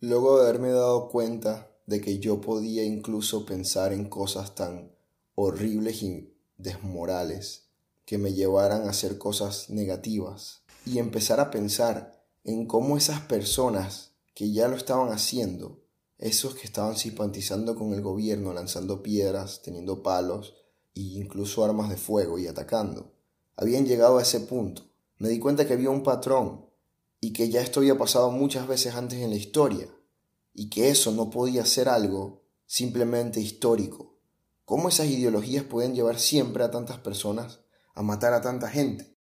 Luego de haberme dado cuenta de que yo podía incluso pensar en cosas tan horribles y desmorales que me llevaran a hacer cosas negativas y empezar a pensar en cómo esas personas que ya lo estaban haciendo, esos que estaban simpatizando con el gobierno, lanzando piedras, teniendo palos e incluso armas de fuego y atacando, habían llegado a ese punto. Me di cuenta que había un patrón y que ya esto había pasado muchas veces antes en la historia y que eso no podía ser algo simplemente histórico. ¿Cómo esas ideologías pueden llevar siempre a tantas personas a matar a tanta gente?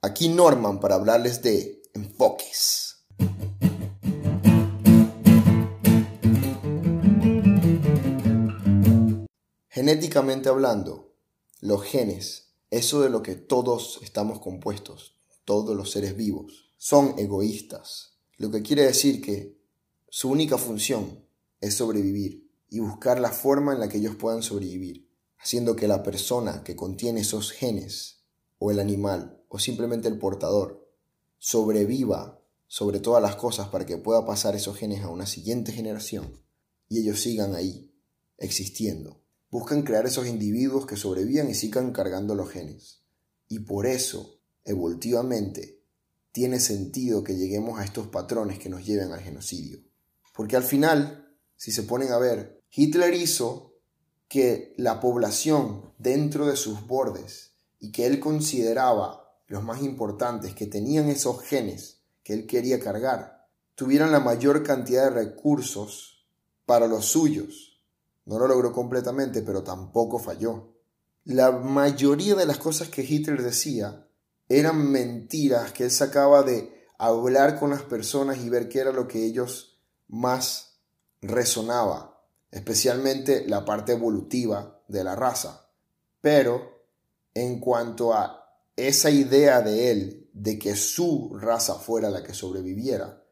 Aquí Norman para hablarles de enfoques. Genéticamente hablando, los genes, eso de lo que todos estamos compuestos, todos los seres vivos, son egoístas. Lo que quiere decir que su única función es sobrevivir y buscar la forma en la que ellos puedan sobrevivir, haciendo que la persona que contiene esos genes, o el animal, o simplemente el portador, sobreviva sobre todas las cosas para que pueda pasar esos genes a una siguiente generación y ellos sigan ahí, existiendo. Buscan crear esos individuos que sobrevivan y sigan cargando los genes. Y por eso, evolutivamente, tiene sentido que lleguemos a estos patrones que nos lleven al genocidio. Porque al final, si se ponen a ver, Hitler hizo que la población dentro de sus bordes y que él consideraba los más importantes, que tenían esos genes que él quería cargar, tuvieran la mayor cantidad de recursos para los suyos. No lo logró completamente, pero tampoco falló. La mayoría de las cosas que Hitler decía eran mentiras que él sacaba de hablar con las personas y ver qué era lo que ellos más resonaba, especialmente la parte evolutiva de la raza. Pero en cuanto a esa idea de él de que su raza fuera la que sobreviviera,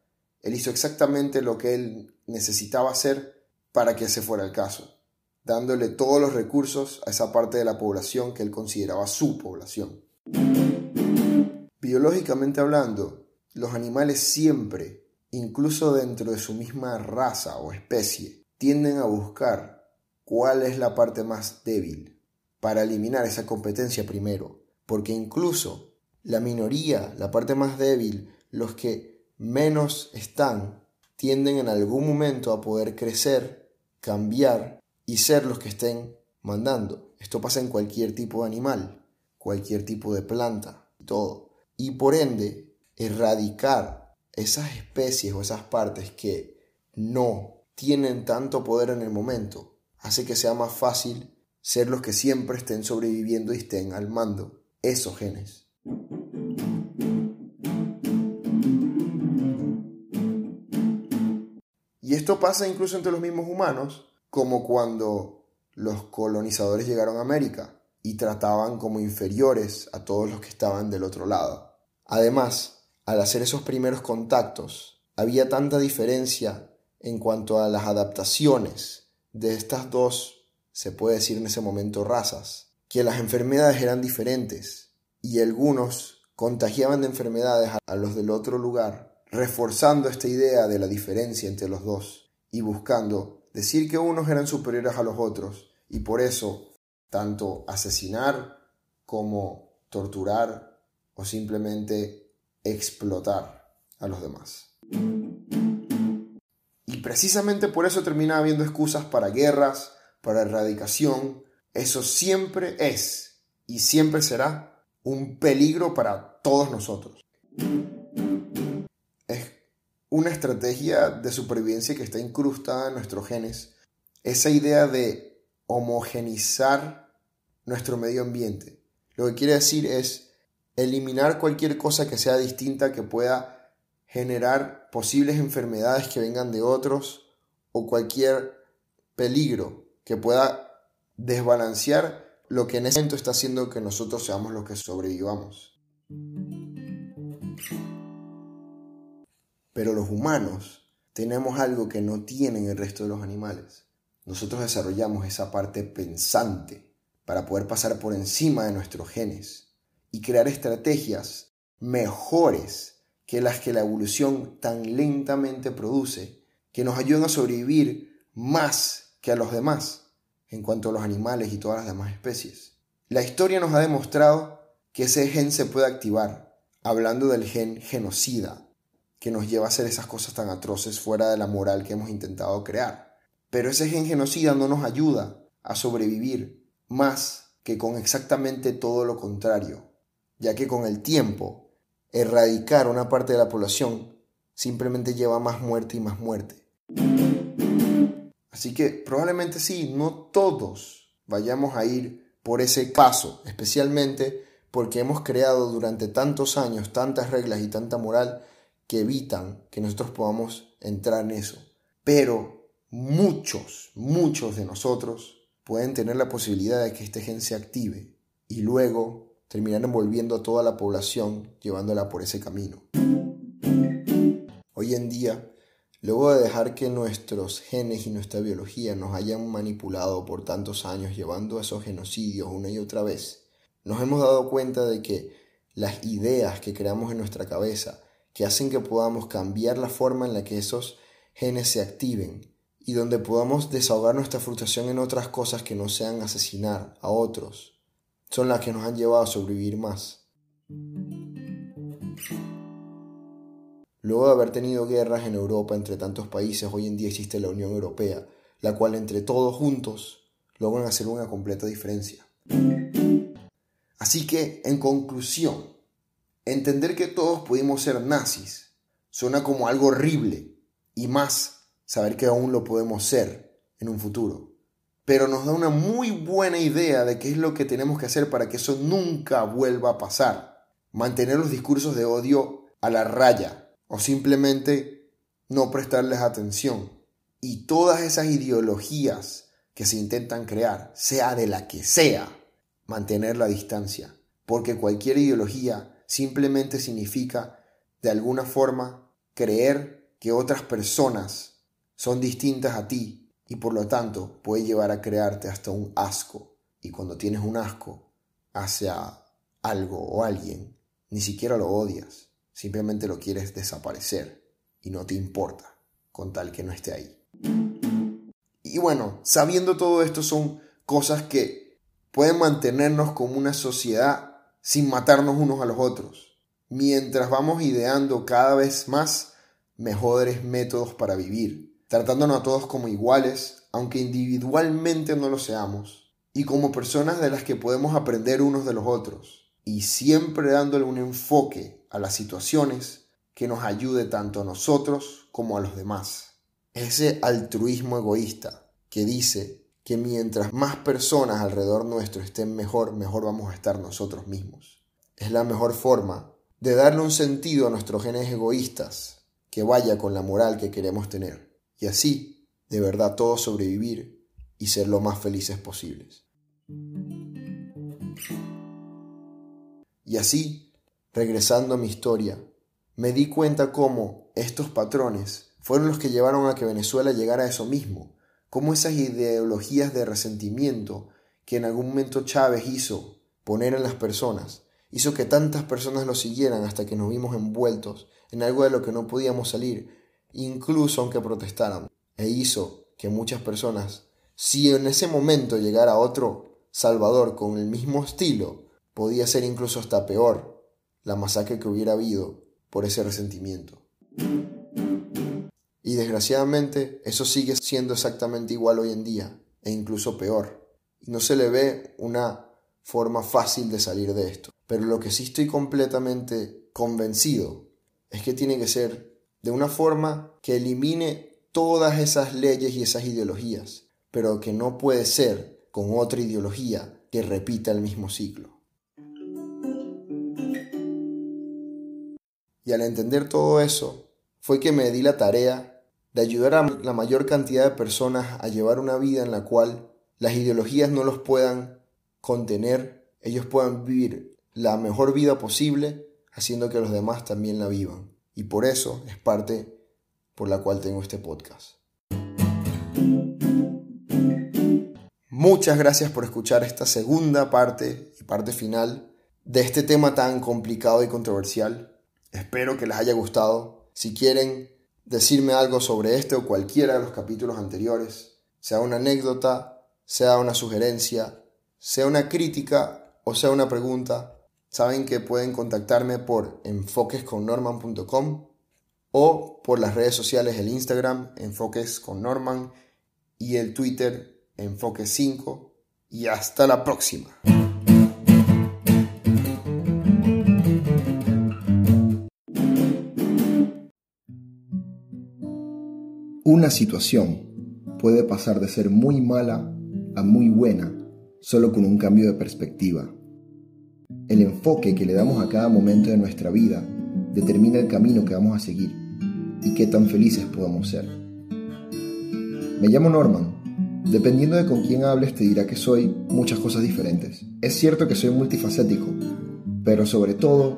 él hizo exactamente lo que él necesitaba hacer para que ese fuera el caso, dándole todos los recursos a esa parte de la población que él consideraba su población. Biológicamente hablando, los animales siempre incluso dentro de su misma raza o especie, tienden a buscar cuál es la parte más débil para eliminar esa competencia primero, porque incluso la minoría, la parte más débil, los que menos están, tienden en algún momento a poder crecer, cambiar y ser los que estén mandando. Esto pasa en cualquier tipo de animal, cualquier tipo de planta, todo. Y por ende, erradicar esas especies o esas partes que no tienen tanto poder en el momento, hace que sea más fácil ser los que siempre estén sobreviviendo y estén al mando esos genes. Y esto pasa incluso entre los mismos humanos, como cuando los colonizadores llegaron a América y trataban como inferiores a todos los que estaban del otro lado. Además, al hacer esos primeros contactos, había tanta diferencia en cuanto a las adaptaciones de estas dos, se puede decir en ese momento, razas, que las enfermedades eran diferentes y algunos contagiaban de enfermedades a los del otro lugar, reforzando esta idea de la diferencia entre los dos y buscando decir que unos eran superiores a los otros y por eso tanto asesinar como torturar o simplemente explotar a los demás. Y precisamente por eso termina habiendo excusas para guerras, para erradicación. Eso siempre es y siempre será un peligro para todos nosotros. Es una estrategia de supervivencia que está incrustada en nuestros genes. Esa idea de homogenizar nuestro medio ambiente. Lo que quiere decir es eliminar cualquier cosa que sea distinta que pueda generar posibles enfermedades que vengan de otros o cualquier peligro que pueda desbalancear lo que en ese momento está haciendo que nosotros seamos los que sobrevivamos. Pero los humanos tenemos algo que no tienen el resto de los animales. Nosotros desarrollamos esa parte pensante para poder pasar por encima de nuestros genes y crear estrategias mejores que las que la evolución tan lentamente produce, que nos ayudan a sobrevivir más que a los demás en cuanto a los animales y todas las demás especies. La historia nos ha demostrado que ese gen se puede activar, hablando del gen genocida, que nos lleva a hacer esas cosas tan atroces fuera de la moral que hemos intentado crear. Pero ese gen genocida no nos ayuda a sobrevivir más que con exactamente todo lo contrario, ya que con el tiempo, erradicar una parte de la población simplemente lleva más muerte y más muerte. Así que probablemente sí, no todos vayamos a ir por ese paso, especialmente porque hemos creado durante tantos años tantas reglas y tanta moral que evitan que nosotros podamos entrar en eso. Pero muchos, muchos de nosotros pueden tener la posibilidad de que este gen se active y luego terminar envolviendo a toda la población llevándola por ese camino. Hoy en día, luego de dejar que nuestros genes y nuestra biología nos hayan manipulado por tantos años llevando a esos genocidios una y otra vez, nos hemos dado cuenta de que las ideas que creamos en nuestra cabeza, que hacen que podamos cambiar la forma en la que esos genes se activen y donde podamos desahogar nuestra frustración en otras cosas que no sean asesinar a otros, son las que nos han llevado a sobrevivir más. Luego de haber tenido guerras en Europa entre tantos países, hoy en día existe la Unión Europea, la cual entre todos juntos logran hacer una completa diferencia. Así que, en conclusión, entender que todos pudimos ser nazis suena como algo horrible y más saber que aún lo podemos ser en un futuro. Pero nos da una muy buena idea de qué es lo que tenemos que hacer para que eso nunca vuelva a pasar. Mantener los discursos de odio a la raya o simplemente no prestarles atención. Y todas esas ideologías que se intentan crear, sea de la que sea, mantener la distancia, porque cualquier ideología simplemente significa, de alguna forma, creer que otras personas son distintas a ti y por lo tanto puede llevar a crearte hasta un asco. Y cuando tienes un asco hacia algo o alguien, ni siquiera lo odias, simplemente lo quieres desaparecer y no te importa con tal que no esté ahí. Y bueno, sabiendo todo esto son cosas que pueden mantenernos como una sociedad sin matarnos unos a los otros, mientras vamos ideando cada vez más mejores métodos para vivir, tratándonos a todos como iguales, aunque individualmente no lo seamos, y como personas de las que podemos aprender unos de los otros, y siempre dándole un enfoque a las situaciones que nos ayude tanto a nosotros como a los demás. Ese altruismo egoísta que dice que mientras más personas alrededor nuestro estén mejor, mejor vamos a estar nosotros mismos. Es la mejor forma de darle un sentido a nuestros genes egoístas que vaya con la moral que queremos tener. Y así, de verdad, todos sobrevivir y ser lo más felices posibles. Y así, regresando a mi historia, me di cuenta cómo estos patrones fueron los que llevaron a que Venezuela llegara a eso mismo, cómo esas ideologías de resentimiento que en algún momento Chávez hizo poner en las personas, hizo que tantas personas lo siguieran hasta que nos vimos envueltos en algo de lo que no podíamos salir, incluso aunque protestáramos, e hizo que muchas personas, si en ese momento llegara otro Salvador con el mismo estilo, podía ser incluso hasta peor la masacre que hubiera habido por ese resentimiento. Y desgraciadamente eso sigue siendo exactamente igual hoy en día, e incluso peor. No se le ve una forma fácil de salir de esto. Pero lo que sí estoy completamente convencido es que tiene que ser de una forma que elimine todas esas leyes y esas ideologías, pero que no puede ser con otra ideología que repita el mismo ciclo. Y al entender todo eso, fue que me di la tarea de ayudar a la mayor cantidad de personas a llevar una vida en la cual las ideologías no los puedan contener, ellos puedan vivir la mejor vida posible, haciendo que los demás también la vivan. Y por eso es parte por la cual tengo este podcast. Muchas gracias por escuchar esta segunda parte y parte final de este tema tan complicado y controversial. Espero que les haya gustado. Si quieren decirme algo sobre este o cualquiera de los capítulos anteriores, sea una anécdota, sea una sugerencia, sea una crítica o sea una pregunta, saben que pueden contactarme por enfoquesconnorman.com o por las redes sociales, el Instagram, Enfoques con Norman, y el Twitter, Enfoque5. Y hasta la próxima. Una situación puede pasar de ser muy mala a muy buena solo con un cambio de perspectiva. El enfoque que le damos a cada momento de nuestra vida determina el camino que vamos a seguir y qué tan felices podamos ser. Me llamo Norman. Dependiendo de con quién hables te dirá que soy muchas cosas diferentes. Es cierto que soy multifacético, pero sobre todo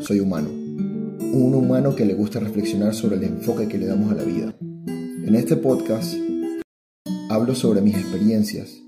soy humano. Un humano que le gusta reflexionar sobre el enfoque que le damos a la vida. En este podcast hablo sobre mis experiencias